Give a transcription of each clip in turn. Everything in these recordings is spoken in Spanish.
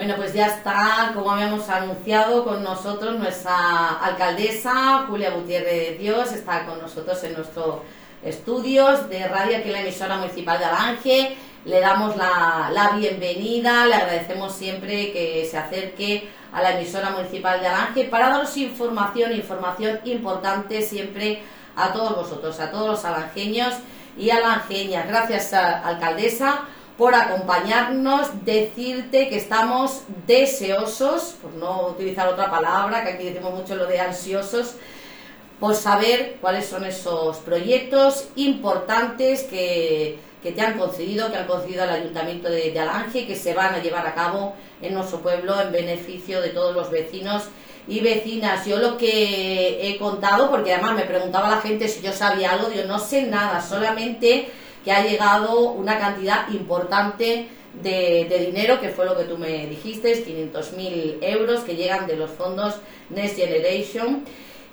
Bueno, pues ya está, como habíamos anunciado, con nosotros nuestra alcaldesa Julia Gutiérrez de Dios, está con nosotros en nuestros estudios de radio aquí en la emisora municipal de Alange. Le damos la, la bienvenida, le agradecemos siempre que se acerque a la emisora municipal de Alange para daros información, información importante siempre a todos vosotros, a todos los alangeños y alangeñas. Gracias, alcaldesa por acompañarnos, decirte que estamos deseosos, por no utilizar otra palabra, que aquí decimos mucho lo de ansiosos, por saber cuáles son esos proyectos importantes que, te han concedido, que han concedido al Ayuntamiento de, Alange, que se van a llevar a cabo en nuestro pueblo en beneficio de todos los vecinos y vecinas. Yo lo que he contado, porque además me preguntaba la gente si yo sabía algo, yo no sé nada, solamente que ha llegado una cantidad importante de, dinero, que fue lo que tú me dijiste, 500.000 euros que llegan de los fondos Next Generation.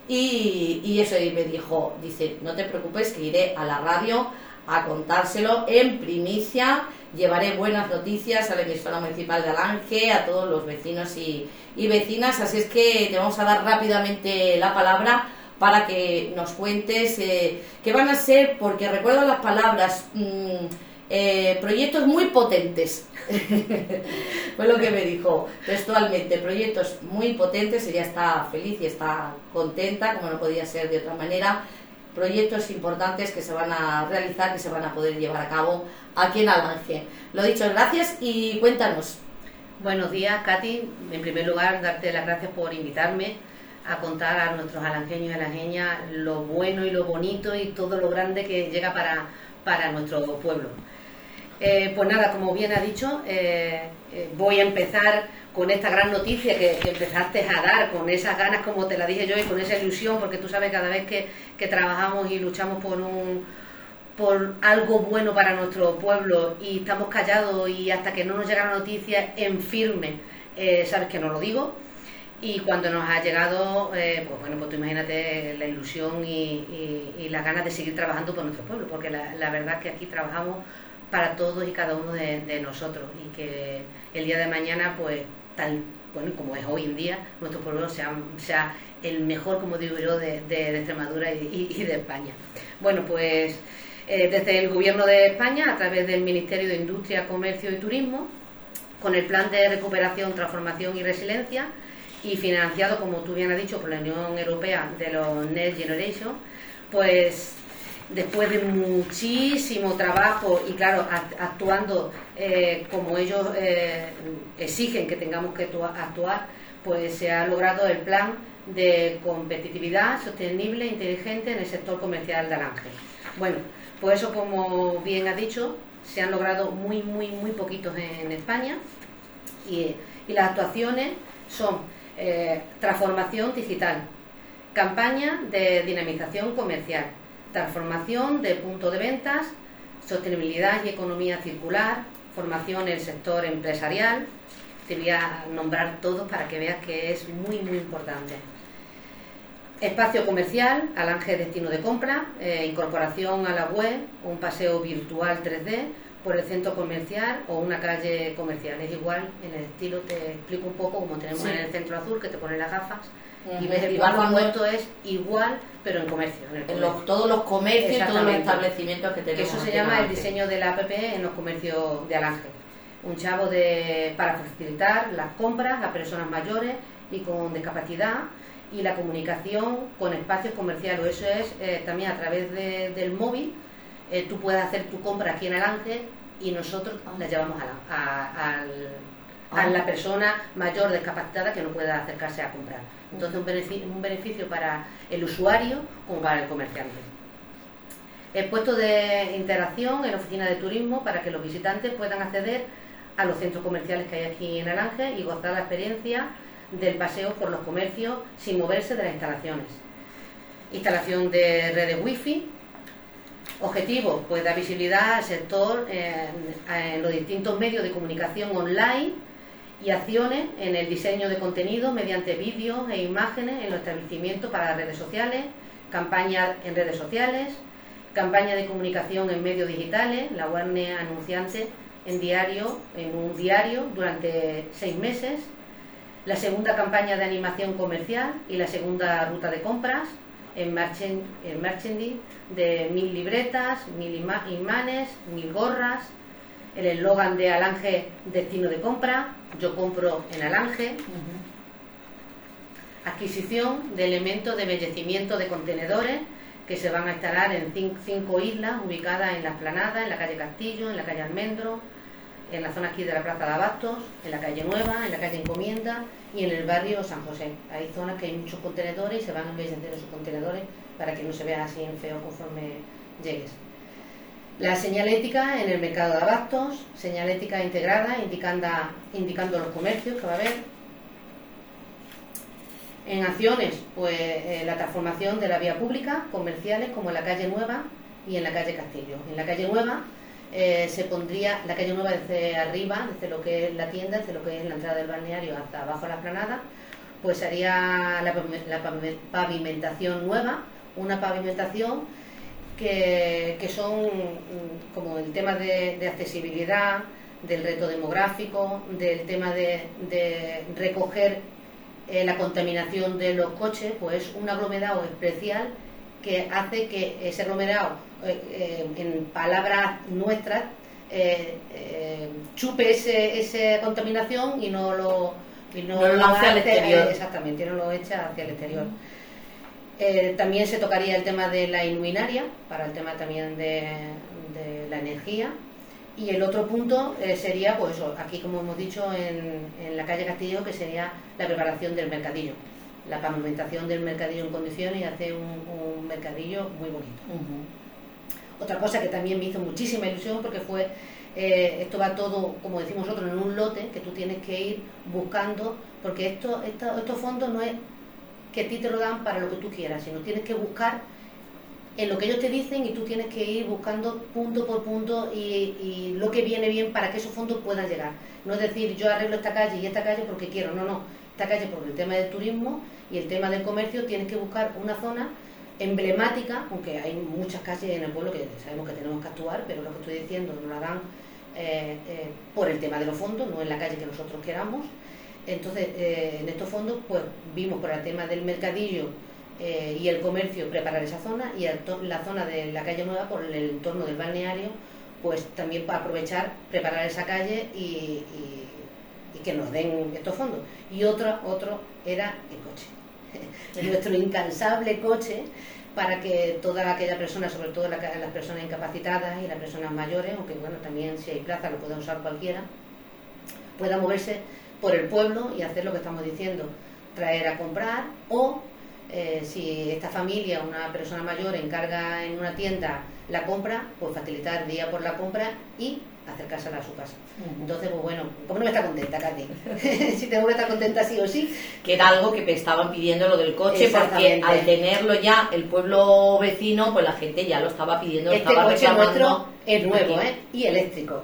Y, y eso me dijo, dice, no te preocupes que iré a la radio a contárselo en primicia. Llevaré buenas noticias a la emisora municipal de Alange, a todos los vecinos y, y vecinas. Así es que te vamos a dar rápidamente la palabra para que nos cuentes eh, qué van a ser, porque recuerdo las palabras, mm, eh, proyectos muy potentes. Fue lo que me dijo textualmente, proyectos muy potentes, ella está feliz y está contenta, como no podía ser de otra manera. Proyectos importantes que se van a realizar, que se van a poder llevar a cabo aquí en Alange. Lo dicho, gracias y cuéntanos. Buenos días, Katy. En primer lugar, darte las gracias por invitarme a contar a nuestros alangeños y alangeñas lo bueno y lo bonito y todo lo grande que llega para, para nuestro pueblo. Eh, pues nada, como bien ha dicho, eh, eh, voy a empezar con esta gran noticia que, empezaste a dar, con esas ganas, como te la dije yo, y con esa ilusión, porque tú sabes, cada vez que, que trabajamos y luchamos por un por algo bueno para nuestro pueblo y estamos callados y hasta que no nos llega la noticia en firme, sabes que no lo digo, y cuando nos ha llegado, eh, pues bueno, pues tú imagínate la ilusión y, las ganas de seguir trabajando por nuestro pueblo, porque la, verdad es que aquí trabajamos para todos y cada uno de, nosotros y que el día de mañana, pues tal bueno, como es hoy en día, nuestro pueblo sea, sea el mejor, como digo yo, de, Extremadura y, y, de España. Bueno, pues eh, desde el Gobierno de España, a través del Ministerio de Industria, Comercio y Turismo, con el Plan de Recuperación, Transformación y Resiliencia, y financiado, como tú bien has dicho, por la Unión Europea de los Next Generation, pues después de muchísimo trabajo y claro, actuando eh, como ellos eh, exigen que tengamos que actuar, pues se ha logrado el plan de competitividad sostenible e inteligente en el sector comercial de Ángel. Bueno, pues eso como bien ha dicho, se han logrado muy, muy, muy poquitos en España y, y las actuaciones son eh, transformación digital, campaña de dinamización comercial, transformación de punto de ventas, sostenibilidad y economía circular, formación en el sector empresarial. Te voy a nombrar todos para que veas que es muy, muy importante. Espacio comercial, Alange Destino de Compra, eh, incorporación a la web, un paseo virtual 3D, por el centro comercial o una calle comercial. Es igual en el estilo, te explico un poco como tenemos en el centro azul, que te pone las gafas y ves el puesto es igual, pero en comercio. En, todos los comercios, todos los establecimientos que tenemos. eso se llama el diseño de la app en los comercios de Alange. Un chavo de, para facilitar las compras a personas mayores y con discapacidad y la comunicación con espacios comerciales. Eso es eh, también a través del móvil. Eh, tú puedes hacer tu compra aquí en Alange y nosotros la llevamos a la, la persona mayor discapacitada que no pueda acercarse a comprar. Entonces, un beneficio, un beneficio para el usuario como para el comerciante. El puesto de interacción en oficina de turismo para que los visitantes puedan acceder a los centros comerciales que hay aquí en Alange y gozar la experiencia del paseo por los comercios sin moverse de las instalaciones. Instalación de redes wifi Objetivo, pues dar visibilidad al sector en, los distintos medios de comunicación online y acciones en el diseño de contenido mediante vídeos e imágenes en los establecimientos para redes sociales, campañas en redes sociales, campaña de comunicación en medios digitales, la Warner anunciante en diario, en un diario durante seis meses, la segunda campaña de animación comercial y la segunda ruta de compras en, merchandising de mil libretas, mil imanes, mil gorras, el eslogan de Alange destino de compra, yo compro en Alange, adquisición de elementos de embellecimiento de contenedores que se van a instalar en cinco islas ubicadas en la Esplanada, en la calle Castillo, en la calle Almendro, en la zona aquí de la Plaza de Abastos, en la calle Nueva, en la calle Encomienda y en el barrio San José. Hay zonas que hay muchos contenedores y se van a embellecer esos contenedores para que no se vea así en feo conforme llegues. La señalética en el mercado de abastos, señalética integrada indicando, indicando los comercios que va a haber, en acciones, pues eh, la transformación de la vía pública, comerciales, como en la calle Nueva y en la calle Castillo. En la calle Nueva eh, se pondría la calle Nueva desde arriba, desde lo que es la tienda, desde lo que es la entrada del balneario hasta abajo la esplanada, pues haría la, pavimentación nueva, una pavimentación que, son mm, como el tema de, accesibilidad, del reto demográfico, del tema de recoger eh, la contaminación de los coches, pues un aglomerado especial que hace que ese aglomerado, eh, eh, en palabras nuestras, chupe ese, esa contaminación y no lo, y no, lo hace al exterior. exactamente, no lo echa hacia el exterior. También se tocaría el tema de la iluminaria, para el tema también de, de la energía, y el otro punto eh, sería, pues aquí como hemos dicho en, la calle Castillo, que sería la preparación del mercadillo, la pavimentación del mercadillo en condiciones y hacer un, mercadillo muy bonito. Otra cosa que también me hizo muchísima ilusión porque fue, eh, esto va todo, como decimos nosotros, en un lote que tú tienes que ir buscando, porque esto, estos fondos no es que a ti te lo dan para lo que tú quieras, sino tienes que buscar en lo que ellos te dicen y tú tienes que ir buscando punto por punto y, lo que viene bien para que esos fondos puedan llegar. No es decir, yo arreglo esta calle y esta calle porque quiero, no, no. Esta calle por el tema del turismo y el tema del comercio tienes que buscar una zona emblemática, aunque hay muchas calles en el pueblo que sabemos que tenemos que actuar, pero lo que estoy diciendo no lo harán eh, eh, por el tema de los fondos, no en la calle que nosotros queramos. Entonces, eh, en estos fondos, pues vimos por el tema del mercadillo, eh, y el comercio preparar esa zona y la zona de la calle Nueva por el entorno del balneario pues también para aprovechar preparar esa calle y, que nos den estos fondos. Y otro otro era el coche. Nuestro incansable coche para que toda aquella persona, sobre todo las personas incapacitadas y las personas mayores, aunque bueno, también si hay plaza lo puede usar cualquiera, pueda moverse por el pueblo y hacer lo que estamos diciendo, traer a comprar o eh, si esta familia, una persona mayor, encarga en una tienda la compra, pues facilitar día por la compra y acercarse a su casa. Entonces, pues bueno, ¿cómo no me está contenta, Katy? si tengo que estar contenta sí o sí. Que era algo que me estaban pidiendo lo del coche, porque al tenerlo ya el pueblo vecino, pues la gente ya lo estaba pidiendo. Este coche nuestro es nuevo, ¿eh? Y eléctrico.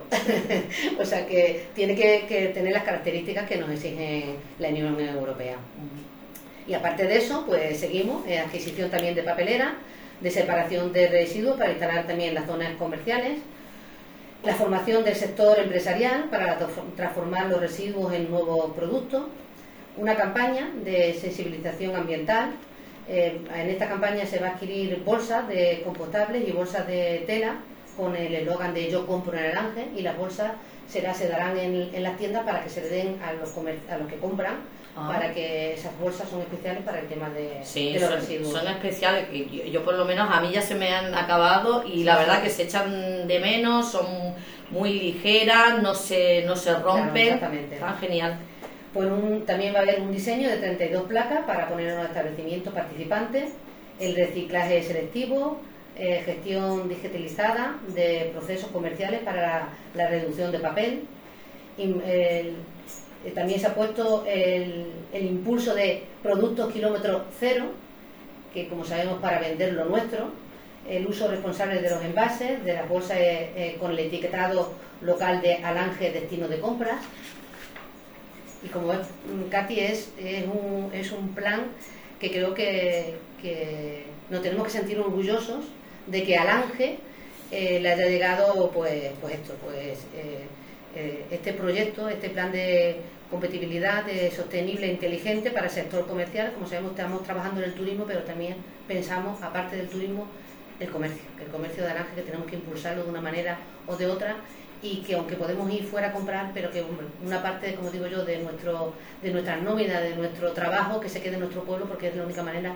o sea que tiene que, tener las características que nos exige la Unión Europea. Y aparte de eso, pues seguimos, en adquisición también de papelera, de separación de residuos para instalar también las zonas comerciales, la formación del sector empresarial para transformar los residuos en nuevos productos, una campaña de sensibilización ambiental. Eh, en esta campaña se va a adquirir bolsas de compostables y bolsas de tela con el eslogan de yo compro ángel y las bolsas se, se darán en, las tiendas para que se den a los, a los que compran Ah. para que esas bolsas son especiales para el tema de, los son, residuos. Son especiales, yo, yo, por lo menos a mí ya se me han acabado y la verdad que se echan de menos, son muy ligeras, no se, no se rompen, exactamente. Está genial. Pues también va a haber un diseño de 32 placas para poner en los establecimientos participantes, el reciclaje selectivo, eh, gestión digitalizada de procesos comerciales para la, reducción de papel, el, eh, también se ha puesto el, impulso de productos kilómetro cero, que como sabemos para vender lo nuestro, el uso responsable de los envases, de las bolsas eh, eh, con el etiquetado local de Alange destino de compras. Y como es, mm, Katy, es, es, un, es un plan que creo que, que, nos tenemos que sentir orgullosos de que Alange le haya llegado pues, pues esto, pues este proyecto, este plan de competitividad de sostenible e inteligente para el sector comercial. Como sabemos, estamos trabajando en el turismo, pero también pensamos, aparte del turismo, el comercio, el comercio de naranja que tenemos que impulsarlo de una manera o de otra y que aunque podemos ir fuera a comprar, pero que una parte, como digo yo, de nuestro de nuestra nómina, de nuestro trabajo, que se quede en nuestro pueblo, porque es la única manera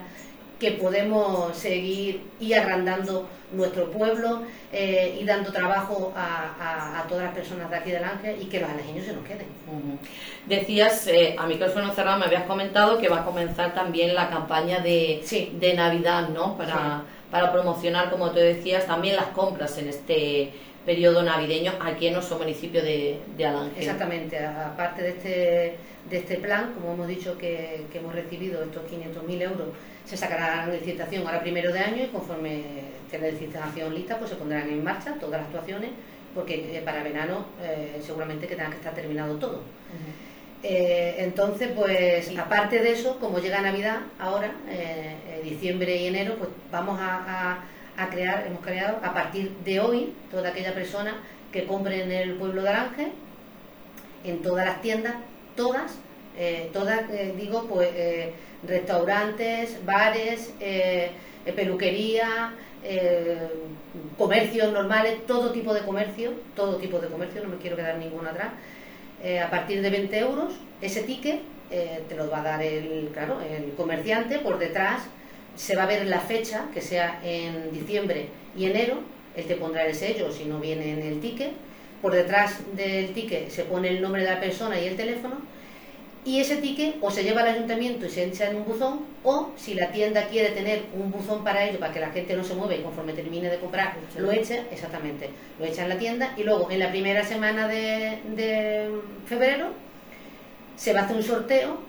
que podemos seguir y agrandando nuestro pueblo eh, y dando trabajo a, todas las personas de aquí del Ángel y que los alejeños se nos queden. Decías, eh, a micrófono cerrado me habías comentado que va a comenzar también la campaña de, de Navidad, ¿no? Para, para promocionar, como tú decías, también las compras en este periodo navideño aquí en nuestro municipio de, de Alange. Exactamente, aparte de este, de este plan, como hemos dicho que, hemos recibido estos 500.000 euros, se sacará la licitación ahora primero de año y conforme esté la licitación lista, pues se pondrán en marcha todas las actuaciones, porque eh, para verano eh, seguramente que tenga que estar terminado todo. Eh, entonces, pues aparte de eso, como llega Navidad ahora, diciembre y enero, pues vamos a a crear, hemos creado a partir de hoy, toda aquella persona que compre en el pueblo de Aranje, en todas las tiendas, todas, eh, todas, eh, digo, pues eh, restaurantes, bares, peluquería, comercios normales, todo tipo de comercio, todo tipo de comercio, no me quiero quedar ninguno atrás, a partir de 20 euros, ese ticket te lo va a dar el, claro, el comerciante por detrás se va a ver la fecha, que sea en diciembre y enero, él te pondrá el sello si no viene en el ticket, por detrás del ticket se pone el nombre de la persona y el teléfono, y ese ticket o se lleva al ayuntamiento y se echa en un buzón, o si la tienda quiere tener un buzón para ello, para que la gente no se mueva y conforme termine de comprar, lo echa, exactamente, lo echa en la tienda, y luego en la primera semana de, de febrero se va a hacer un sorteo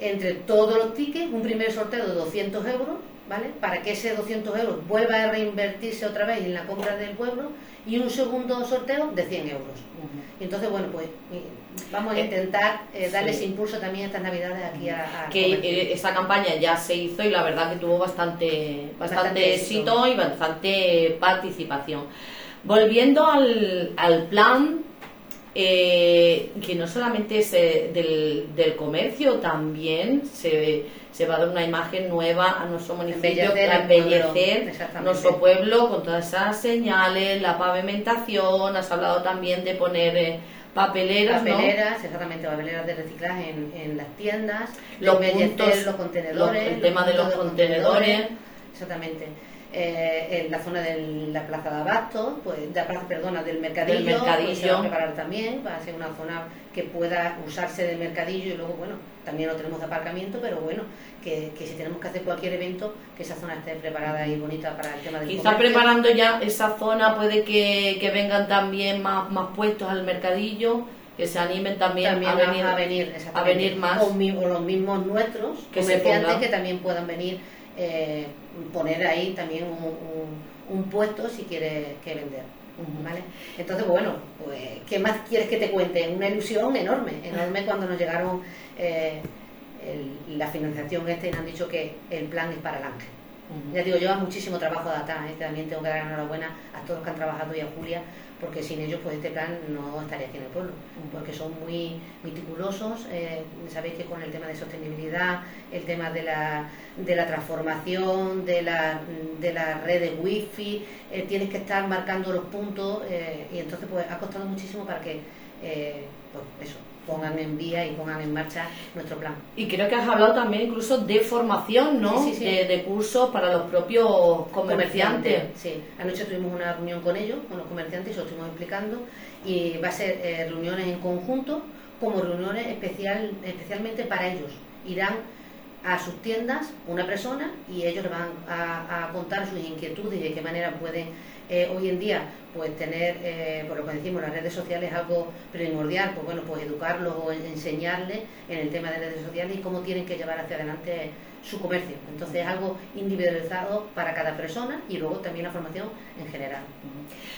entre todos los tickets, un primer sorteo de 200 euros, ¿vale? Para que ese 200 euros vuelva a reinvertirse otra vez en la compra del pueblo y un segundo sorteo de 100 euros. entonces, bueno, pues vamos a eh, intentar eh, darles impulso también estas navidades aquí a... que eh, esta campaña ya se hizo y la verdad que tuvo bastante, bastante, éxito y bastante participación. Volviendo al, al plan eh, que no solamente es eh, del, comercio, también se, se, va a dar una imagen nueva a nuestro municipio para embellecer nuestro pueblo con todas esas señales, la pavimentación, has hablado también de poner... Eh, papeleras, papeleras, exactamente, papeleras de reciclaje en, las tiendas, los puntos, los contenedores, el tema de los contenedores, exactamente. Eh, en la zona de la plaza de Abasto, pues, de la plaza, perdona, del mercadillo, del mercadillo. Pues, se va a preparar también, va a ser una zona que pueda usarse de mercadillo y luego, bueno, también lo tenemos de aparcamiento, pero bueno, que, si tenemos que hacer cualquier evento, que esa zona esté preparada y bonita para el tema del Quizá preparando ya esa zona puede que, vengan también más, más puestos al mercadillo que se animen también, a, venir, a, venir, a venir más. O, los mismos nuestros, que comerciantes que también puedan venir eh, poner ahí también un, puesto si quieres que vender. ¿Vale? Entonces, bueno, pues, ¿qué más quieres que te cuente? Una ilusión enorme, enorme cuando nos llegaron eh, la financiación este y nos han dicho que el plan es para el ángel. Ya digo, lleva muchísimo trabajo de ATA, ¿eh? también tengo que dar enhorabuena a todos los que han trabajado y a Julia, porque sin ellos pues este plan no estaría aquí en el pueblo, porque son muy meticulosos, eh, sabéis que con el tema de sostenibilidad, el tema de la, de la transformación, de la, de la red de wifi, eh, tienes que estar marcando los puntos eh, y entonces pues ha costado muchísimo para que, pues eso, pongan en vía y pongan en marcha nuestro plan. Y creo que has hablado también incluso de formación, ¿no? De, cursos para los propios comerciantes. Sí, anoche tuvimos una reunión con ellos, con los comerciantes, y lo estuvimos explicando, y va a ser eh, reuniones en conjunto como reuniones especial, especialmente para ellos. Irán a sus tiendas una persona y ellos le van a, a contar sus inquietudes y de qué manera pueden eh, hoy en día pues tener, eh, por lo que decimos, las redes sociales es algo primordial, pues bueno, pues educarlos o enseñarles en el tema de redes sociales y cómo tienen que llevar hacia adelante su comercio. Entonces es algo individualizado para cada persona y luego también la formación en general.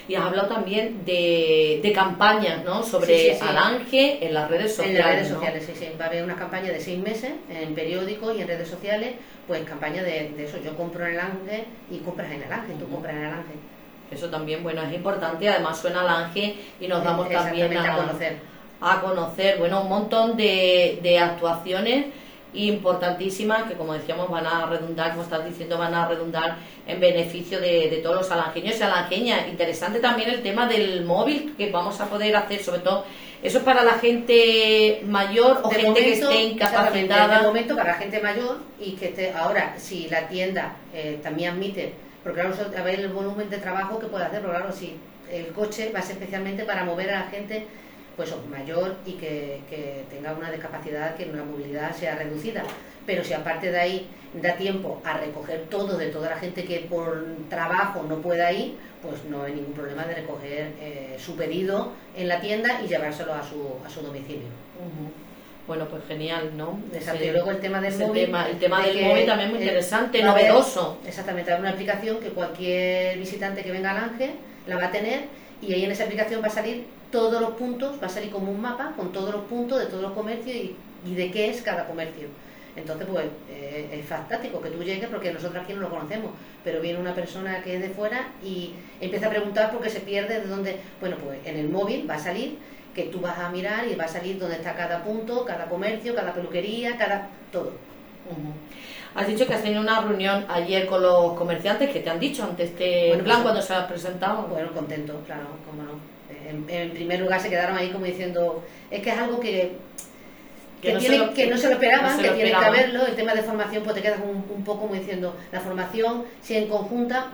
Y has hablado también de, campañas, ¿no? Sobre sí, Alange en las redes sociales. En las redes sociales, sí, sí. Va a haber una campaña de seis meses en periódicos y en redes sociales, pues campaña de, eso. Yo compro en Alange y compras en Alange, tú compras en Alange Eso también, bueno, es importante. Además suena al ángel y nos damos también a, conocer. A conocer, bueno, un montón de, de actuaciones importantísimas que como decíamos van a redundar, como estás diciendo, van a redundar en beneficio de, todos los alangeños y alangeñas. Interesante también el tema del móvil que vamos a poder hacer, sobre todo eso es para la gente mayor o gente que esté incapacitada. De momento para la gente mayor y que esté ahora si la tienda eh, también admite, porque claro, a ver el volumen de trabajo que puede hacer, pero claro, si el coche va a ser especialmente para mover a la gente pues mayor y que, tenga una discapacidad, que una movilidad sea reducida. Pero si aparte de ahí da tiempo a recoger todo de toda la gente que por trabajo no pueda ir, pues no hay ningún problema de recoger eh, su pedido en la tienda y llevárselo a su, a su domicilio. Bueno, pues genial, ¿no? Exacto. y luego el tema del móvil. el tema del móvil también muy interesante, novedoso. exactamente, hay una aplicación que cualquier visitante que venga al Ángel la va a tener y ahí en esa aplicación va a salir todos los puntos, va a salir como un mapa con todos los puntos de todos los comercios y, de qué es cada comercio. Entonces, pues eh, es fantástico que tú llegues porque nosotros aquí no lo conocemos, pero viene una persona que es de fuera y empieza a preguntar por qué se pierde de dónde. Bueno, pues en el móvil va a salir que tú vas a mirar y va a salir dónde está cada punto, cada comercio, cada peluquería, cada todo. Has dicho que has tenido una reunión ayer con los comerciantes que te han dicho ante este plan pues, cuando se ha presentado. Bueno, contento, claro, cómo no en, primer lugar se quedaron ahí como diciendo, es que es algo que, que, no, se lo, que no, se lo, esperaban, que tienen que haberlo, el tema de formación pues te quedas un, poco como diciendo, la formación si en conjunta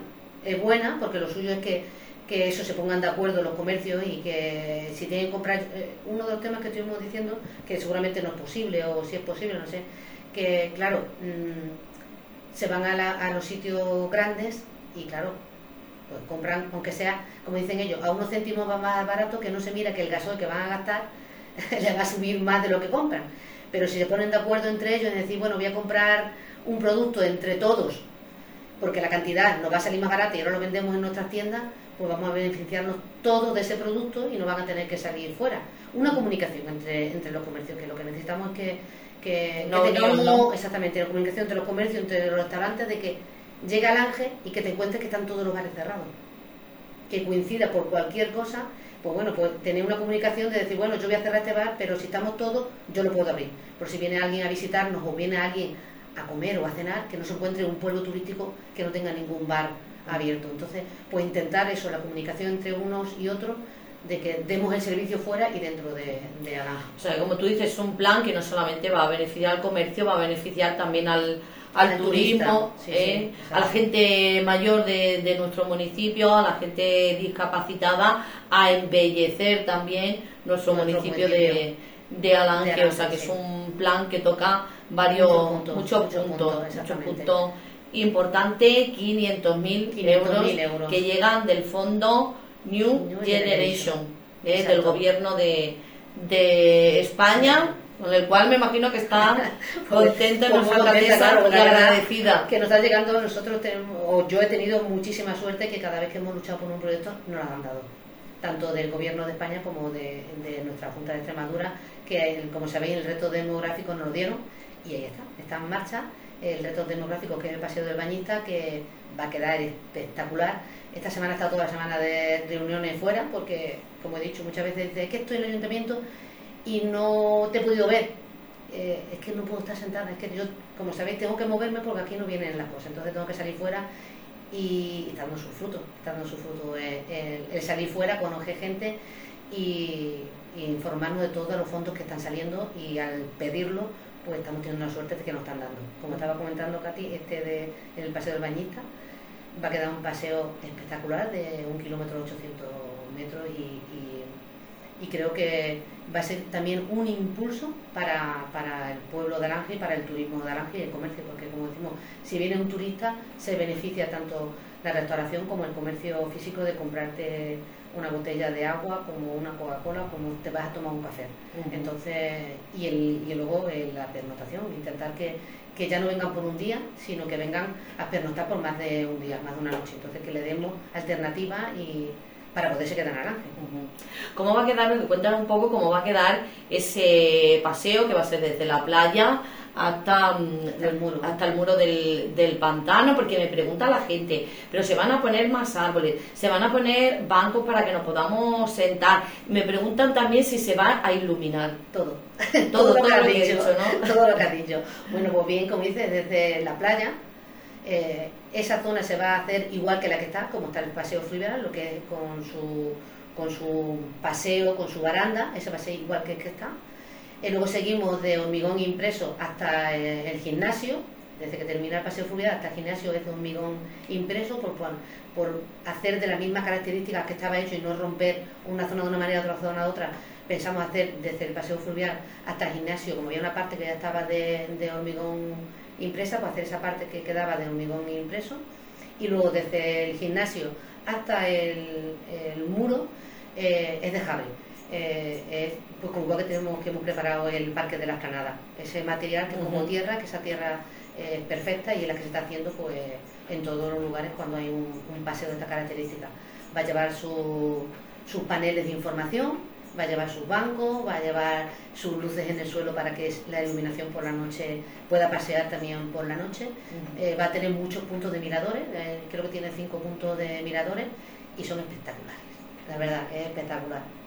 es buena, porque lo suyo es que, que eso se pongan de acuerdo los comercios y que si tienen que comprar, eh, uno de los temas que estuvimos diciendo, que seguramente no es posible o si es posible, no sé, que claro, mm, se van a, los sitios grandes y claro, pues compran, aunque sea, como dicen ellos, a unos céntimos va más barato que no se mira que el gasoil que van a gastar le va a subir más de lo que compran. Pero si se ponen de acuerdo entre ellos y decir, bueno, voy a comprar un producto entre todos, porque la cantidad nos va a salir más barata y ahora lo vendemos en nuestras tiendas, pues vamos a beneficiarnos todos de ese producto y no van a tener que salir fuera. Una comunicación entre, entre los comercios, que lo que necesitamos es que, que, tengamos exactamente la comunicación entre los comercios, entre los restaurantes, de que llega el ángel y que te encuentres que están todos los bares cerrados. Que coincida por cualquier cosa, pues bueno, pues tener una comunicación de decir, bueno, yo voy a cerrar este bar, pero si estamos todos, yo lo puedo abrir. Por si viene alguien a visitarnos o viene alguien a comer o a cenar, que no se encuentre en un pueblo turístico que no tenga ningún bar abierto. Entonces, pues intentar eso, la comunicación entre unos y otros, de que demos el servicio fuera y dentro de, de O sea, como tú dices, es un plan que no solamente va a beneficiar al comercio, va a beneficiar también al, al turismo, eh, a la gente mayor de, nuestro municipio, a la gente discapacitada, a embellecer también nuestro, municipio, de, de Alange, o sea que es un plan que toca varios, muchos puntos, muchos puntos, importantes, 500.000 euros, euros. que llegan del fondo New, Generation, eh, del gobierno de, de España con el cual me imagino que está contenta nuestra alcaldesa y agradecida. Que nos está llegando, nosotros tenemos, o yo he tenido muchísima suerte que cada vez que hemos luchado por un proyecto nos lo han dado, tanto del Gobierno de España como de, nuestra Junta de Extremadura, que como sabéis el reto demográfico nos lo dieron y ahí está, está en marcha el reto demográfico que es el Paseo del Bañista, que va a quedar espectacular. Esta semana está toda la semana de reuniones fuera, porque, como he dicho muchas veces, es que estoy en el ayuntamiento y no te he podido ver. Eh, es que no puedo estar sentada, es que yo, como sabéis, tengo que moverme porque aquí no vienen las cosas, entonces tengo que salir fuera y, está dando su fruto, está dando su fruto el, salir fuera, conocer gente y, informarnos de todos los fondos que están saliendo y al pedirlo, pues estamos teniendo la suerte de que nos están dando. Como estaba comentando Katy, este de el paseo del bañista va a quedar un paseo espectacular de un kilómetro 800 metros y, y creo que va a ser también un impulso para, para el pueblo de Aranje y para el turismo de Aranje y el comercio, porque como decimos, si viene un turista se beneficia tanto la restauración como el comercio físico de comprarte una botella de agua como una Coca-Cola como te vas a tomar un café. Entonces, y, el, y luego la pernotación, intentar que, que ya no vengan por un día, sino que vengan a pernotar por más de un día, más de una noche. Entonces, que le demos alternativa y para poderse quedar naranja. ¿Cómo va a quedar? Cuéntanos un poco cómo va a quedar ese paseo que va a ser desde la playa hasta mm, el muro, hasta el muro del, del, pantano, porque me pregunta la gente, pero se van a poner más árboles, se van a poner bancos para que nos podamos sentar. Me preguntan también si se va a iluminar. Todo, todo, lo, que has dicho, ¿no? todo lo que has dicho. Bueno, pues bien, como dices, desde la playa, eh, esa zona se va a hacer igual que la que está, como está el paseo fluvial, lo que es con su, con su paseo, con su baranda, ese ser igual que el que está y luego seguimos de hormigón impreso hasta el, gimnasio, desde que termina el paseo fluvial hasta el gimnasio es de hormigón impreso por, por, hacer de las mismas características que estaba hecho y no romper una zona de una manera, otra zona de otra. Pensamos hacer desde el paseo fluvial hasta el gimnasio, como había una parte que ya estaba de, hormigón impresa, pues hacer esa parte que quedaba de hormigón impreso. Y luego desde el gimnasio hasta el, muro eh, es de. Eh, pues como que tenemos que hemos preparado el Parque de la Esplanada. Ese material que como tierra, que esa tierra es perfecta y es la que se está haciendo pues en todos los lugares cuando hay un, paseo de esta característica. Va a llevar sus paneles de información, va a llevar sus bancos, va a llevar sus luces en el suelo para que la iluminación por la noche pueda pasear también por la noche. Eh, va a tener muchos puntos de miradores, eh, creo que tiene cinco puntos de miradores y son espectaculares. La verdad, es espectacular.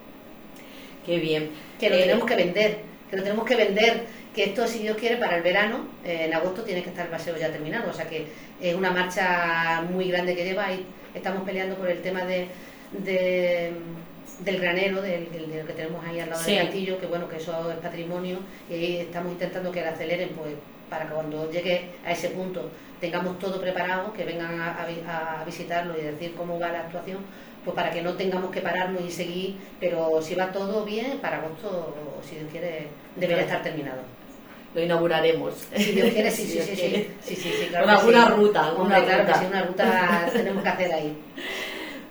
Qué bien. Que lo eh, tenemos que vender, que lo tenemos que vender, que esto, si Dios quiere, para el verano, eh, en agosto tiene que estar el paseo ya terminado. O sea que es una marcha muy grande que lleva y estamos peleando por el tema de, del granero, del, que tenemos ahí al lado del castillo, que bueno, que eso es patrimonio, y estamos intentando que lo aceleren, pues para que cuando llegue a ese punto tengamos todo preparado, que vengan a visitarlo y decir cómo va la actuación, pues para que no tengamos que pararnos y seguir, pero si va todo bien, para agosto, si Dios quiere, debería estar terminado. Lo inauguraremos. Si Dios quiere, sí, sí, sí, sí, sí, sí, claro alguna ruta, alguna claro ruta. Que sí, una ruta tenemos que hacer ahí.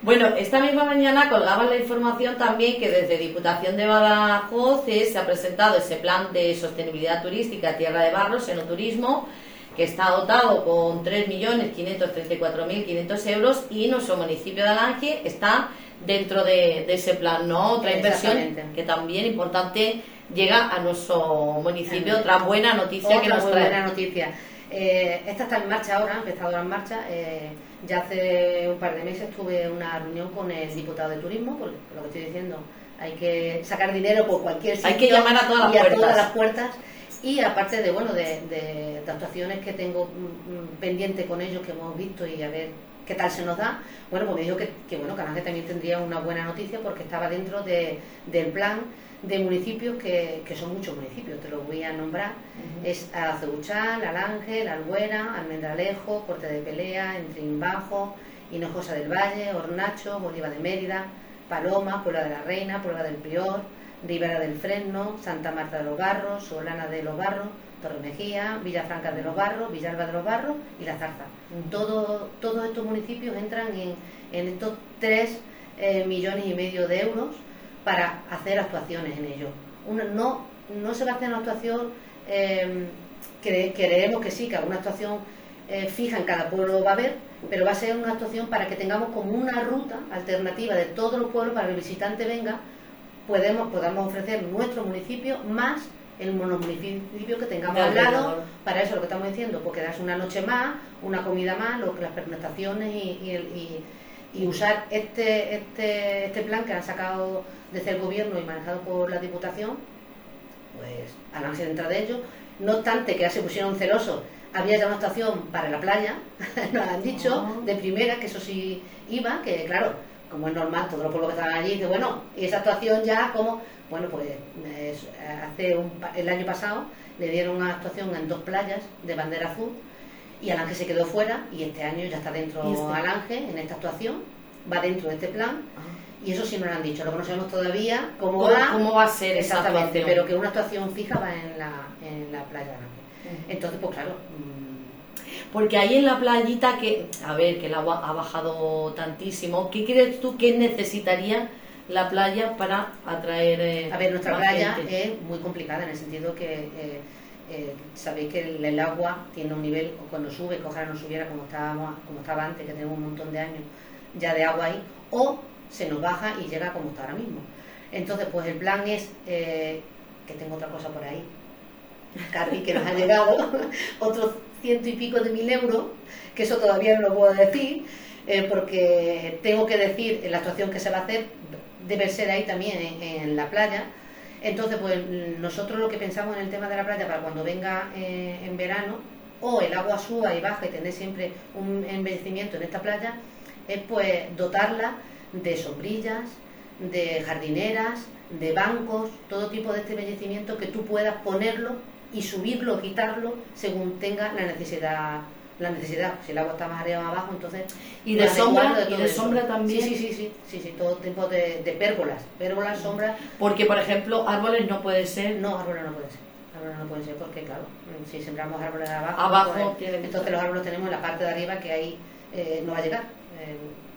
Bueno, esta misma mañana colgaba la información también que desde Diputación de Badajoz se ha presentado ese plan de sostenibilidad turística Tierra de Barros, en turismo, que está dotado con 3.534.500 euros y nuestro municipio de Alange está dentro de, ese plan, ¿no? Otra inversión que también importante llega a nuestro municipio, otra buena noticia que nos trae. buena noticia. Eh, esta está en marcha ahora, que está ahora en marcha. Eh, ya hace un par de meses tuve una reunión con el diputado de turismo, por lo que estoy diciendo, hay que sacar dinero por cualquier sitio. Hay que llamar a todas las, todas las puertas y aparte de bueno de, actuaciones que tengo mm, mm, pendiente con ellos que hemos visto y a ver qué tal se nos da bueno pues me dijo que, que bueno Canales también tendría una buena noticia porque estaba dentro del plan de municipios que, son muchos municipios te los voy a nombrar. Es Acebuchal, Alángel, Albuera, Almendralejo, Corte de Pelea, Entrín Bajo Hinojosa del Valle, Hornacho, Bolívar de Mérida Paloma, Puebla de la Reina, Puebla del Prior Ribera del Fresno, Santa Marta de los Barros, Solana de los Barros, Torre Mejía, Villafranca de los Barros, Villalba de los Barros y La Zarza. todos estos municipios entran en, estos 3 eh, millones y medio de euros para hacer actuaciones en ellos. no, se va a hacer una actuación, eh, creemos que sí, que alguna actuación eh, fija en cada pueblo va a haber, pero va a ser una actuación para que tengamos como una ruta alternativa de todos los pueblos para que el visitante venga podemos, podamos ofrecer nuestro municipio más el monomunicipio que tengamos al lado, para eso lo que estamos diciendo, pues quedarse una noche más, una comida más, lo, las presentaciones y, y, usar este, este, este plan que han sacado desde el gobierno y manejado por la Diputación, pues al ser dentro de ellos, no obstante que ya se pusieron celosos, había ya una estación para la playa, nos han dicho oh. de primera que eso sí iba, que claro, como es normal, todos los pueblos que estaban allí, dice, bueno, y esa actuación ya como, bueno, pues hace el año pasado le dieron una actuación en dos playas de bandera azul y Alange se quedó fuera y este año ya está dentro este? Alange en esta actuación, va dentro de este plan. Ah. Y eso sí nos lo han dicho, lo que no sabemos todavía cómo, va, cómo va a ser exactamente, pero que una actuación fija va en la, en la playa Alange. Entonces, pues claro, porque ahí en la playita que, a ver, que el agua ha bajado tantísimo, ¿qué crees tú que necesitaría la playa para atraer eh, A ver, nuestra playa es muy complicada en el sentido que eh, eh, sabéis que el, agua tiene un nivel, o cuando sube, que ojalá no subiera como, estábamos, como estaba antes, que tenemos un montón de años ya de agua ahí, o se nos baja y llega como está ahora mismo. Entonces, pues el plan es, que tengo otra cosa por ahí, Carri, que nos ha llegado, otros ciento y pico de mil euros, que eso todavía no lo puedo decir, eh, porque tengo que decir la actuación que se va a hacer, debe ser ahí también en, la playa. Entonces, pues nosotros lo que pensamos en el tema de la playa para cuando venga eh, en verano, o el agua suba y baja y tener siempre un embellecimiento en esta playa, es pues dotarla de sombrillas, de jardineras, de bancos, todo tipo de este embellecimiento que tú puedas ponerlo y subirlo o quitarlo según tenga la necesidad la necesidad. Si el agua está más arriba o más abajo entonces y de sombra y de sombra también. Sí sí sí sí sí, todo tipo de, de pérgolas pérgolas sombras porque por ejemplo árboles no puede ser. No árboles no puede ser árboles no puede ser porque claro si sembramos árboles abajo, abajo pues, entonces los árboles tenemos en la parte de arriba que ahí eh, no va a llegar. Eh,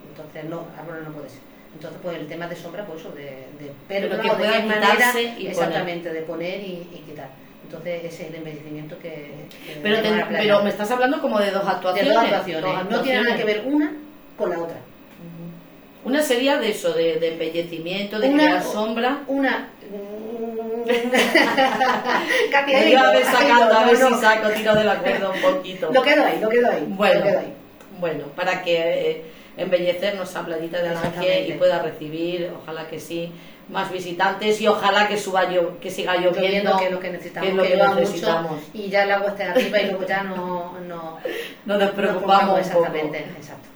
entonces no árboles no puede ser. Entonces, pues el tema de sombra, pues eso, de, de pero que pueda quitarse y exactamente, de poner y, quitar. Entonces, ese es el embellecimiento que. pero, pero me estás hablando como de dos actuaciones. De dos actuaciones. No tiene nada que ver una con la otra. Una sería de eso, de, de embellecimiento, de crear sombra. Una. Katy, ahí a ver, sacando, a ver si saco, tiro de la cuerda un poquito. Lo quedo ahí, lo quedo ahí. Bueno, lo quedo ahí. bueno para que. Eh, embellecernos a Playita de Ángel y pueda recibir, ojalá que sí, más visitantes y ojalá que suba yo, que siga lloviendo, que es lo que necesitamos, y ya el agua esté arriba y luego ya no, no, nos preocupamos exactamente, exacto.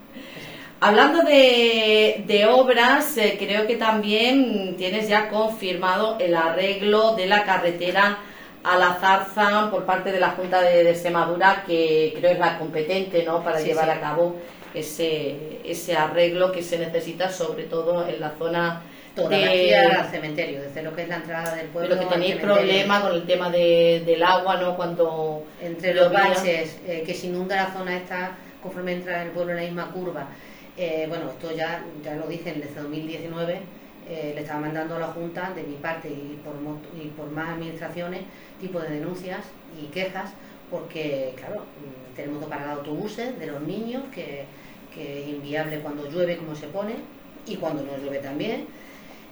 Hablando de, de obras, eh, creo que también tienes ya confirmado el arreglo de la carretera a la zarza por parte de la Junta de, Extremadura, que creo es la competente ¿no? para llevar a cabo ese, ese arreglo que se necesita, sobre todo en la zona Toda de, al cementerio, desde lo que es la entrada del pueblo. Pero que tenéis problema con el tema de, del agua, ¿no? Cuando. Entre los baches, eh, que se inunda la zona esta conforme entra el pueblo en la misma curva. Eh, bueno, esto ya, ya lo dicen desde 2019. Eh, le estaba mandando a la Junta, de mi parte y por, y por más administraciones, tipo de denuncias y quejas, porque, claro, mm, tenemos que pagar autobuses de los niños que que es inviable cuando llueve como se pone y cuando no llueve también.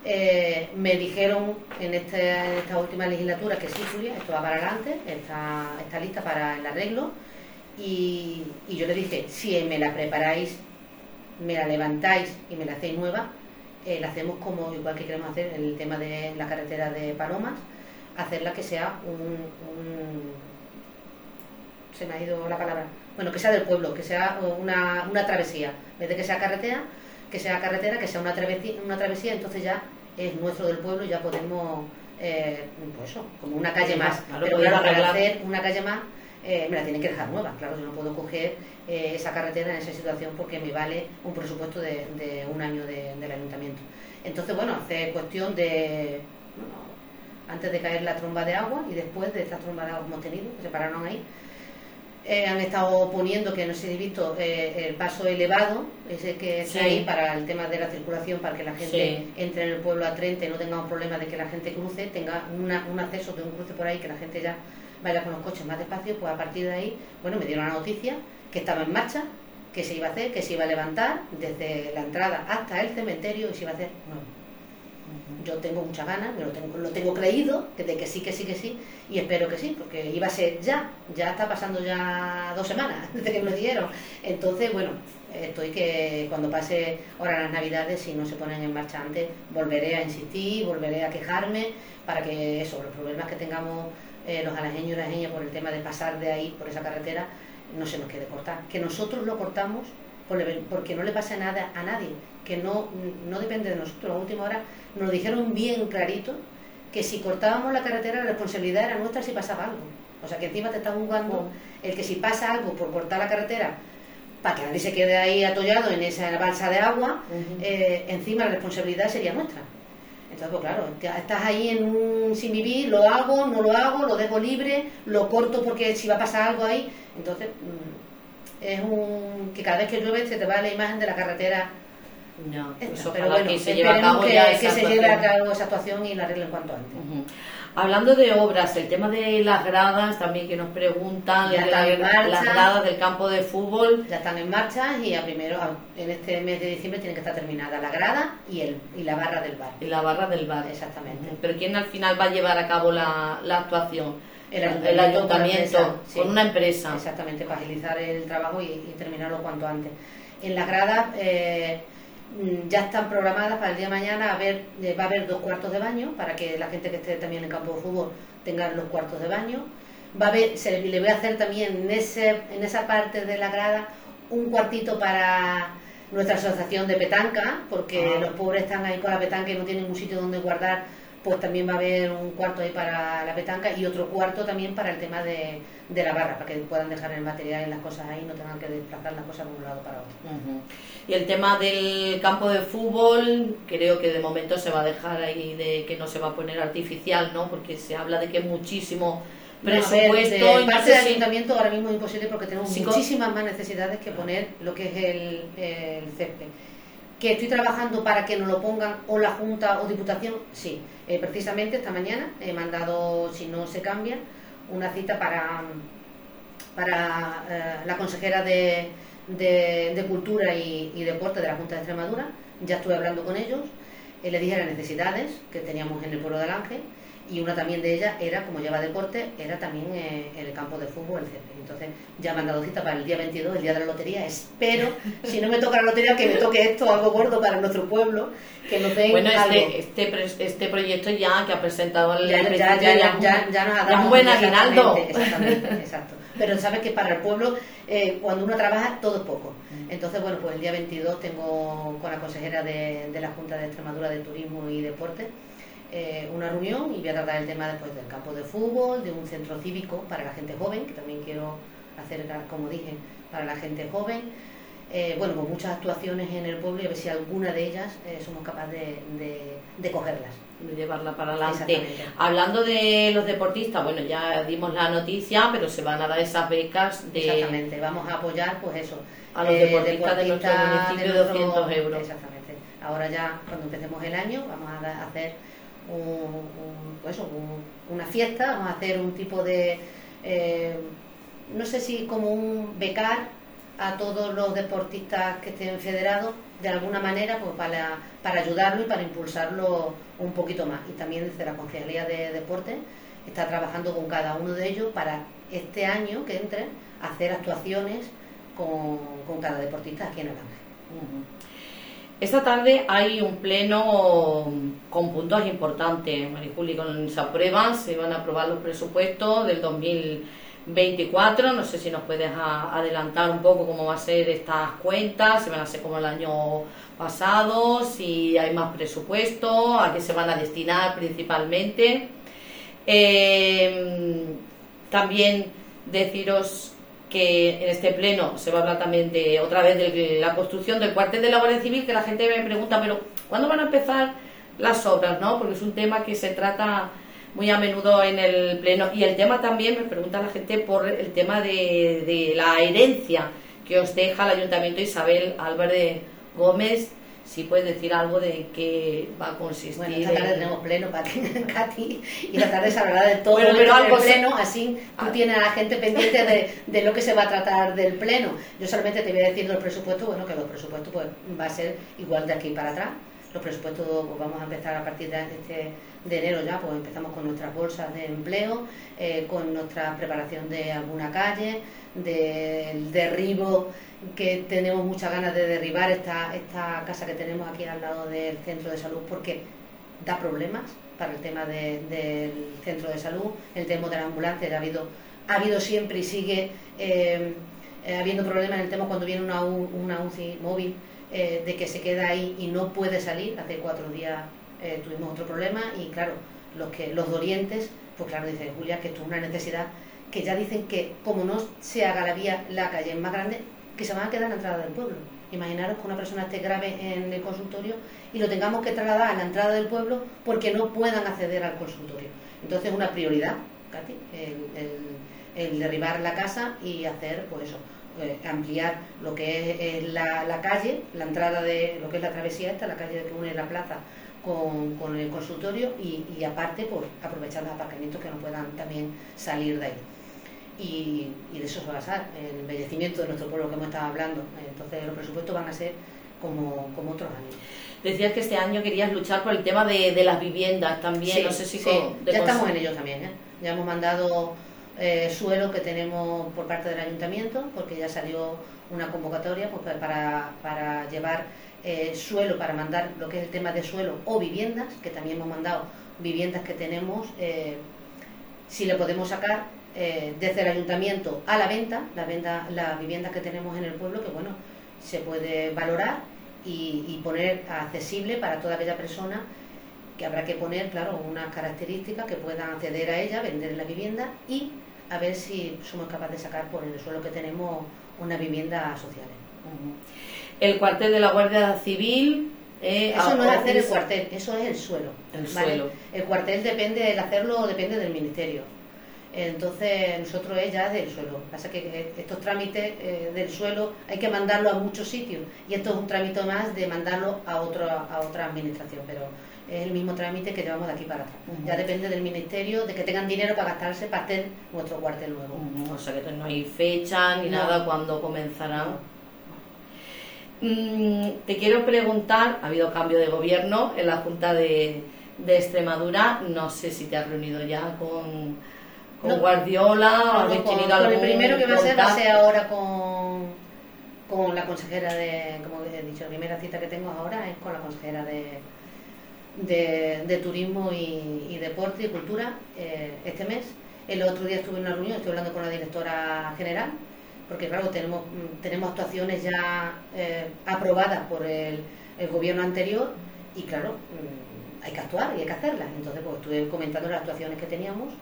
Eh, me dijeron en, este, esta última legislatura que sí, Julia, esto va para adelante, está, está lista para el arreglo. Y, yo le dije, si me la preparáis, me la levantáis y me la hacéis nueva, eh, la hacemos como igual que queremos hacer en el tema de la carretera de Palomas, hacerla que sea un se me ha ido la palabra, bueno, que sea del pueblo, que sea una, una travesía, en vez de que sea carretera, que sea carretera, que sea una travesía, una travesía entonces ya es nuestro del pueblo y ya podemos, eh, pues eso, como una calle más. Pero para hacer una calle más, eh, me la tienen que dejar nueva. Claro, yo no puedo coger eh, esa carretera en esa situación porque me vale un presupuesto de, de un año del ayuntamiento. Entonces, bueno, hace cuestión de, antes de caer la tromba de agua y después de esta tromba de agua que hemos tenido, que se pararon ahí, eh, han estado poniendo, que no se ha visto, eh, el paso elevado, ese que está ahí para el tema de la circulación, para que la gente entre en el pueblo a 30 y no tenga un problema de que la gente cruce, tenga un acceso de un cruce por ahí, que la gente ya vaya con los coches más despacio, pues a partir de ahí, bueno, me dieron la noticia que estaba en marcha, que se iba a hacer, que se iba a levantar desde la entrada hasta el cementerio y se iba a hacer yo tengo muchas ganas, lo tengo, lo tengo creído, que que sí, que sí, que sí, y espero que sí, porque iba a ser ya, ya está pasando ya dos semanas desde que me lo dieron. Entonces, bueno, estoy que cuando pase ahora las navidades, si no se ponen en marcha antes, volveré a insistir, volveré a quejarme para que eso, los problemas que tengamos eh, los alajeños y alajeñas por el tema de pasar de ahí, por esa carretera, no se nos quede cortar. Que nosotros lo cortamos porque no le pasa nada a nadie, que no, no depende de nosotros. A última hora nos dijeron bien clarito que si cortábamos la carretera la responsabilidad era nuestra si pasaba algo. O sea que encima te está jugando oh. el que si pasa algo por cortar la carretera para que nadie se quede ahí atollado en esa balsa de agua, eh, encima la responsabilidad sería nuestra. Entonces, pues claro, estás ahí en un sin vivir, lo hago, no lo hago, lo dejo libre, lo corto porque si va a pasar algo ahí. Entonces, mm, es un que cada vez que llueve se te va la imagen de la carretera. No, pero bueno, que se lleve a cabo que, se lleve a cabo esa actuación y la arreglen cuanto antes. Hablando de obras, el tema de las gradas también que nos preguntan, ya la, las gradas del campo de fútbol. Ya están en marcha y a primero, en este mes de diciembre tiene que estar terminada la grada y, el, y la barra del bar. Y la barra del bar. Exactamente. Pero ¿quién al final va a llevar a cabo la, la actuación? el ayuntamiento, con una, empresa, Exactamente, para agilizar el trabajo y, terminarlo cuanto antes. En las gradas eh, ya están programadas para el día de mañana, a ver, eh, va a haber dos cuartos de baño para que la gente que esté también en campo de fútbol tenga los cuartos de baño. Va a haber, se le, voy a hacer también en, ese, en esa parte de la grada un cuartito para nuestra asociación de petanca, porque ah. los pobres están ahí con la petanca y no tienen un sitio donde guardar pues también va a haber un cuarto ahí para la petanca y otro cuarto también para el tema de, la barra, para que puedan dejar el material y las cosas ahí no tengan que desplazar las cosas de un lado para otro. Y el tema del campo de fútbol, creo que de momento se va a dejar ahí de que no se va a poner artificial, ¿no? Porque se habla de que es muchísimo presupuesto. No, parte del ayuntamiento ahora mismo es imposible porque tenemos muchísimas más necesidades que poner lo que es el, el césped que estoy trabajando para que nos lo pongan o la Junta o Diputación, sí. Eh, precisamente esta mañana he mandado, si no se cambia, una cita para, para eh, la consejera de, de, Cultura y, Deporte de la Junta de Extremadura. Ya estuve hablando con ellos, eh, le dije las necesidades que teníamos en el pueblo del Ángel y una también de ellas era, como lleva deporte, era también eh, el campo de fútbol, etc. Entonces ya me han dado cita para el día 22, el día de la lotería. Espero, si no me toca la lotería, que me toque esto, algo gordo para nuestro pueblo, que nos den Bueno, este, este, este, proyecto ya que ha presentado el ya, ya, ya, ya, ya nos ha dado un buen aguinaldo. Exactamente, exacto. Pero sabes que para el pueblo, eh, cuando uno trabaja, todo es poco. Mm. Entonces, bueno, pues el día 22 tengo con la consejera de, de la Junta de Extremadura de Turismo y Deporte eh, una reunión y voy a tratar el tema después del campo de fútbol, de un centro cívico para la gente joven, que también quiero hacer, como dije, para la gente joven. Eh, bueno, con muchas actuaciones en el pueblo y a ver si alguna de ellas eh, somos capaces de, de, cogerlas. De llevarla para adelante. Hablando de los deportistas, bueno, ya dimos la noticia, pero se van a dar esas becas de... Exactamente, vamos a apoyar pues eso. A los deportistas, de nuestro municipio de 200 euros. Exactamente. Ahora ya, cuando empecemos el año, vamos a hacer pues una fiesta, vamos a hacer un tipo de, eh, no sé si como un becar a todos los deportistas que estén federados de alguna manera pues para, para ayudarlo y para impulsarlo un poquito más. Y también desde la Concejalía de Deporte está trabajando con cada uno de ellos para este año que entre hacer actuaciones con, con cada deportista aquí en el Ángel. Esta tarde hay un pleno con puntos importantes, Marijuli, con se aprueban, se van a aprobar los presupuestos del 2024. No sé si nos puedes adelantar un poco cómo va a ser estas cuentas, si van a ser como el año pasado, si hay más presupuesto, a qué se van a destinar principalmente. Eh, también deciros que en este pleno se va a hablar también de otra vez de la construcción del cuartel de la Guardia Civil, que la gente me pregunta, pero ¿cuándo van a empezar las obras? ¿no? Porque es un tema que se trata muy a menudo en el pleno. Y el tema también, me pregunta la gente por el tema de, de la herencia que os deja el Ayuntamiento Isabel Álvarez Gómez si puedes decir algo de qué va a consistir. Bueno, esta tarde tenemos pleno para Katy y la tarde se hablará de todo bueno, pero algo pleno, así tú ah. tienes a la gente pendiente de, de, lo que se va a tratar del pleno. Yo solamente te voy a decir los presupuestos, bueno, que los presupuestos pues va a ser igual de aquí para atrás. Los presupuestos pues, vamos a empezar a partir de, este, de enero ya, pues empezamos con nuestras bolsas de empleo, eh, con nuestra preparación de alguna calle, del derribo que tenemos muchas ganas de derribar esta, esta casa que tenemos aquí al lado del centro de salud porque da problemas para el tema del centro de salud, el tema de la ambulancia, ha habido, ha habido siempre y sigue eh, habiendo problemas en el tema cuando viene una, una UCI móvil eh, de que se queda ahí y no puede salir. Hace cuatro días eh, tuvimos otro problema y claro, los que los dolientes, pues claro, dice Julia que esto es una necesidad que ya dicen que como no se haga la vía, la calle más grande, que se van a quedar en la entrada del pueblo. Imaginaros que una persona esté grave en el consultorio y lo tengamos que trasladar a la entrada del pueblo porque no puedan acceder al consultorio. Entonces, una prioridad, Katy, el, derribar la casa y hacer, pues eso, eh, ampliar lo que es, la, calle, la entrada de lo que es la travesía esta, la calle que une la plaza con, el consultorio y, y aparte, por aprovechar los aparcamientos que no puedan también salir de ahí y, de eso se va a basar el embellecimiento de nuestro pueblo que hemos estado hablando. Entonces los presupuestos van a ser como, como otros años. Decías que este año querías luchar por el tema de, las viviendas también, no sé si... ya estamos en ello también, ¿eh? ya hemos mandado eh, suelo que tenemos por parte del ayuntamiento, porque ya salió una convocatoria pues, para, para llevar eh, suelo, para mandar lo que es el tema de suelo o viviendas, que también hemos mandado viviendas que tenemos, eh, si le podemos sacar desde el ayuntamiento a la venta, la venta, las viviendas que tenemos en el pueblo, que bueno, se puede valorar y, y poner accesible para toda aquella persona que habrá que poner, claro, unas características que puedan acceder a ella, vender la vivienda y a ver si somos capaces de sacar por el suelo que tenemos una vivienda social. El cuartel de la Guardia Civil. Eh, eso no es hacer el cuartel, eso es el suelo. El suelo. El cuartel depende, el hacerlo depende del ministerio. Entonces, nosotros es ya del suelo. Pasa que estos trámites eh, del suelo hay que mandarlo a muchos sitios y esto es un trámite más de mandarlo a, otro, a otra administración. Pero es el mismo trámite que llevamos de aquí para atrás. Ya depende del ministerio, de que tengan dinero para gastarse para hacer nuestro cuartel nuevo. O sea que no hay fecha ni nada cuando comenzará. Mm, te quiero preguntar, ha habido cambio de gobierno en la Junta de, Extremadura, no sé si te has reunido ya con, con Guardiola o habéis tenido algún El primero que va a ser va a ser ahora con, con la consejera de, como he dicho, la primera cita que tengo ahora es con la consejera de de, turismo y, deporte y cultura eh, este mes. El otro día estuve en una reunión, estoy hablando con la directora general, porque claro, tenemos, tenemos actuaciones ya eh, aprobadas por el, gobierno anterior y claro, mm, hay que actuar y hay que hacerlas. Entonces, pues estuve comentando las actuaciones que teníamos,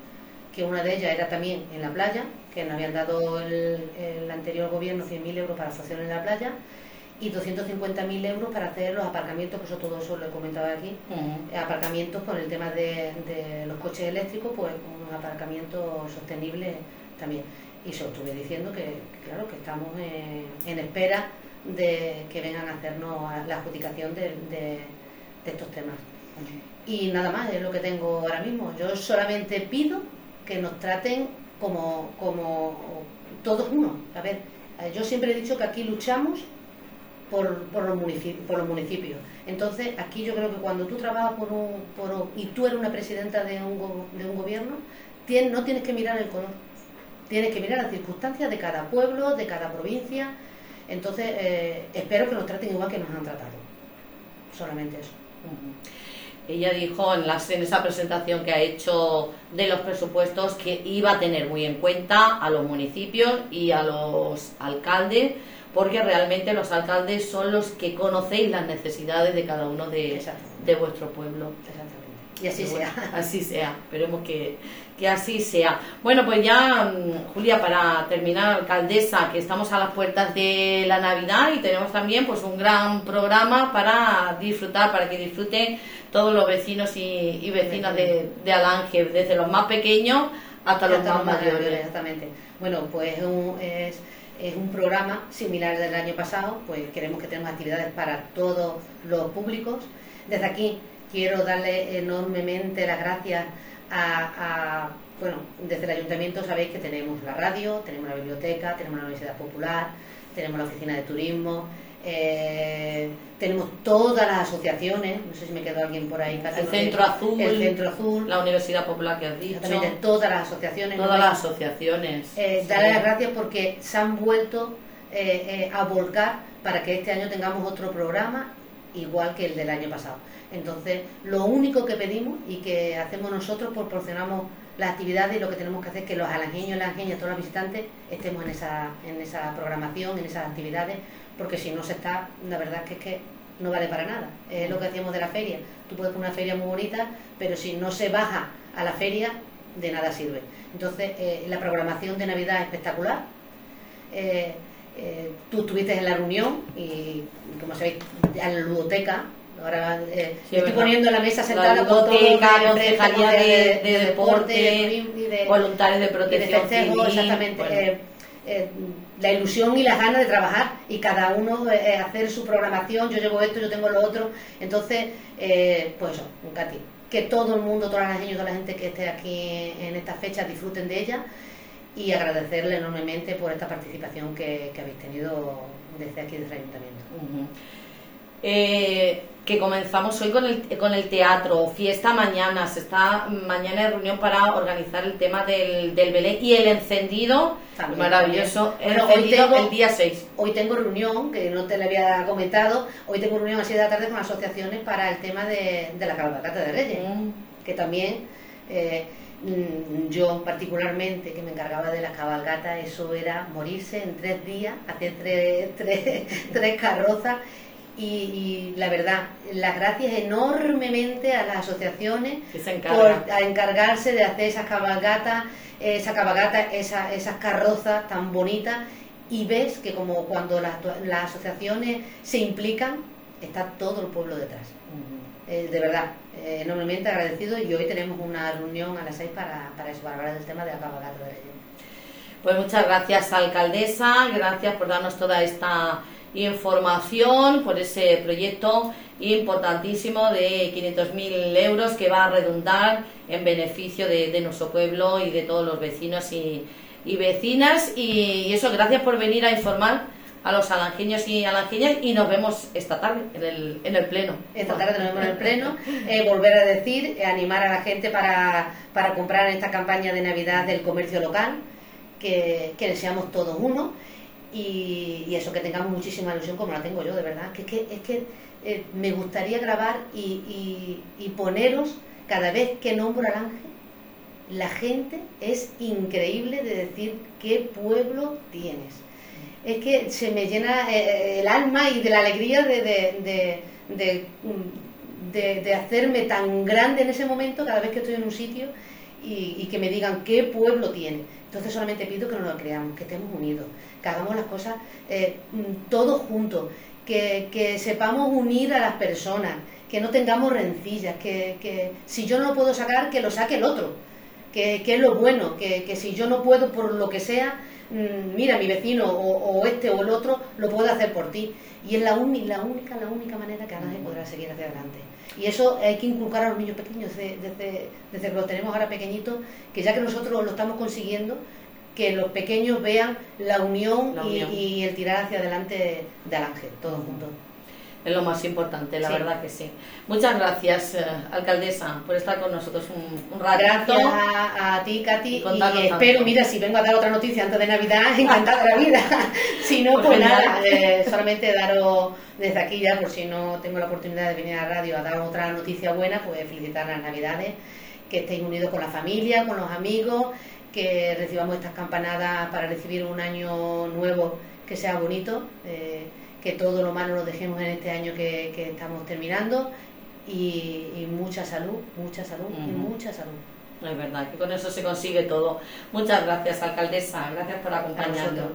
que una de ellas era también en la playa, que nos habían dado el, el anterior gobierno 100.000 euros para actuaciones en la playa y 250.000 euros para hacer los aparcamientos, que eso todo eso lo he comentado aquí, aparcamientos con el tema de, los coches eléctricos, pues un aparcamiento sostenible también. Y eso estuve diciendo que, claro, que estamos en, espera de que vengan a hacernos la adjudicación de, estos temas. Y nada más, es lo que tengo ahora mismo. Yo solamente pido que nos traten como, como todos uno. A ver, yo siempre he dicho que aquí luchamos por, por, los municipios, por los municipios. Entonces, aquí yo creo que cuando tú trabajas por un, por y tú eres una presidenta de un, de un gobierno, no tienes que mirar el color, tienes que mirar las circunstancias de cada pueblo, de cada provincia. Entonces, eh, espero que nos traten igual que nos han tratado. Solamente eso. Ella dijo en, las, en esa presentación que ha hecho de los presupuestos que iba a tener muy en cuenta a los municipios y a los alcaldes porque realmente los alcaldes son los que conocéis las necesidades de cada uno de, de vuestro pueblo. Y así sea. así sea, esperemos que, que, así sea. Bueno, pues ya, mm, Julia, para terminar, alcaldesa, que estamos a las puertas de la Navidad y tenemos también pues un gran programa para disfrutar, para que disfruten todos los vecinos y, vecinas de, de Alange, desde los más pequeños hasta, los más mayores. Exactamente. Bueno, pues es es un programa similar del año pasado, pues queremos que tengamos actividades para todos los públicos. Desde aquí quiero darle enormemente las gracias a, bueno, desde el ayuntamiento sabéis que tenemos la radio, tenemos la biblioteca, tenemos la Universidad Popular, tenemos la oficina de turismo, eh, tenemos todas las asociaciones, no sé si me quedó alguien por ahí. el Centro Azul, el Centro Azul, la Universidad Popular que has dicho, todas las asociaciones. Todas las asociaciones. Eh, darle las gracias porque se han vuelto eh, a volcar para que este año tengamos otro programa igual que el del año pasado. Entonces, lo único que pedimos y que hacemos nosotros, proporcionamos las actividades y lo que tenemos que hacer es que los alangeños, las alangeñas, todos los visitantes estemos en esa, en esa programación, en esas actividades, porque si no se está, la verdad es que, no vale para nada. Es lo que hacíamos de la feria. Tú puedes poner una feria muy bonita, pero si no se baja a la feria, de nada sirve. Entonces, eh, la programación de Navidad es espectacular. Eh, eh, tú estuviste en la reunión y, como sabéis, en la ludoteca. Ahora estoy poniendo la mesa sentada con todo de, de, deporte, de, voluntarios de protección exactamente. Eh, la ilusión y las ganas de trabajar y cada uno eh, hacer su programación, yo llevo esto, yo tengo lo otro. Entonces, eh, pues eso, Katy, que todo el mundo, todas las niñas, toda la gente que esté aquí en estas fechas disfruten de ella y agradecerle enormemente por esta participación que, habéis tenido desde aquí, desde el Ayuntamiento. Eh, que comenzamos hoy con el, con el teatro, fiesta mañana, se está mañana en reunión para organizar el tema del, del Belén y el encendido, maravilloso, el, hoy tengo, el día 6. Hoy tengo reunión, que no te le había comentado, hoy tengo reunión a 7 de la tarde con asociaciones para el tema de, de la cabalgata de Reyes, mm. que también... Eh, mm, yo particularmente que me encargaba de la cabalgata, eso era morirse en tres días, hacer tres, tres, tres carrozas y, la verdad, las gracias enormemente a las asociaciones por encargarse de hacer esas cabalgatas, esa cabalgata, esa, esas carrozas tan bonitas y ves que como cuando las, asociaciones se implican, está todo el pueblo detrás. Eh, de verdad, eh, enormemente agradecido y hoy tenemos una reunión a las seis para, para eso, para hablar del tema de la cabalgata de Pues muchas gracias, alcaldesa, gracias por darnos toda esta información por ese proyecto importantísimo de 500.000 euros que va a redundar en beneficio de, nuestro pueblo y de todos los vecinos y, vecinas. Y, eso, gracias por venir a informar a los alangeños y alangeñas y nos vemos esta tarde en el, en el pleno. Esta tarde nos vemos en el pleno. Eh, volver a decir, eh, animar a la gente para, para comprar en esta campaña de Navidad del comercio local, que, que seamos todos uno y, eso, que tengamos muchísima ilusión como la tengo yo, de verdad. Que, que es que eh, me gustaría grabar y, y, poneros cada vez que nombro al ángel. La gente es increíble de decir qué pueblo tienes. Es que se me llena eh, eh, el alma y de la alegría de, de, de, de, hacerme tan grande en ese momento cada vez que estoy en un sitio y, que me digan qué pueblo tiene. Entonces solamente pido que nos lo creamos, que estemos unidos, que hagamos las cosas eh, mm, todos juntos, que, sepamos unir a las personas, que no tengamos rencillas, que, si yo no lo puedo sacar, que lo saque el otro, que, es lo bueno, que, si yo no puedo por lo que sea, mm, mira, mi vecino o, este o el otro lo puede hacer por ti. Y es la, la única, la única manera que nadie podrá seguir hacia adelante. Y eso hay que inculcar a los niños pequeños desde, desde, que los tenemos ahora pequeñitos, que ya que nosotros lo estamos consiguiendo, que los pequeños vean la unión, Y, el tirar hacia adelante del ángel, todos juntos es lo más importante, la verdad que sí. Muchas gracias, eh, alcaldesa, por estar con nosotros un, un rato. Gracias a, ti, Katy, y, espero, mira, si vengo a dar otra noticia antes de Navidad, encantada la vida. si no, pues, pues nada, eh, solamente daros desde aquí ya, por si no tengo la oportunidad de venir a la radio a dar otra noticia buena, pues felicitar las Navidades, que estéis unidos con la familia, con los amigos, que recibamos estas campanadas para recibir un año nuevo que sea bonito. Eh, que todo lo malo lo dejemos en este año que, estamos terminando y, mucha salud, mucha salud y mucha salud. Es verdad que con eso se consigue todo. Muchas gracias, alcaldesa. Gracias por acompañarnos.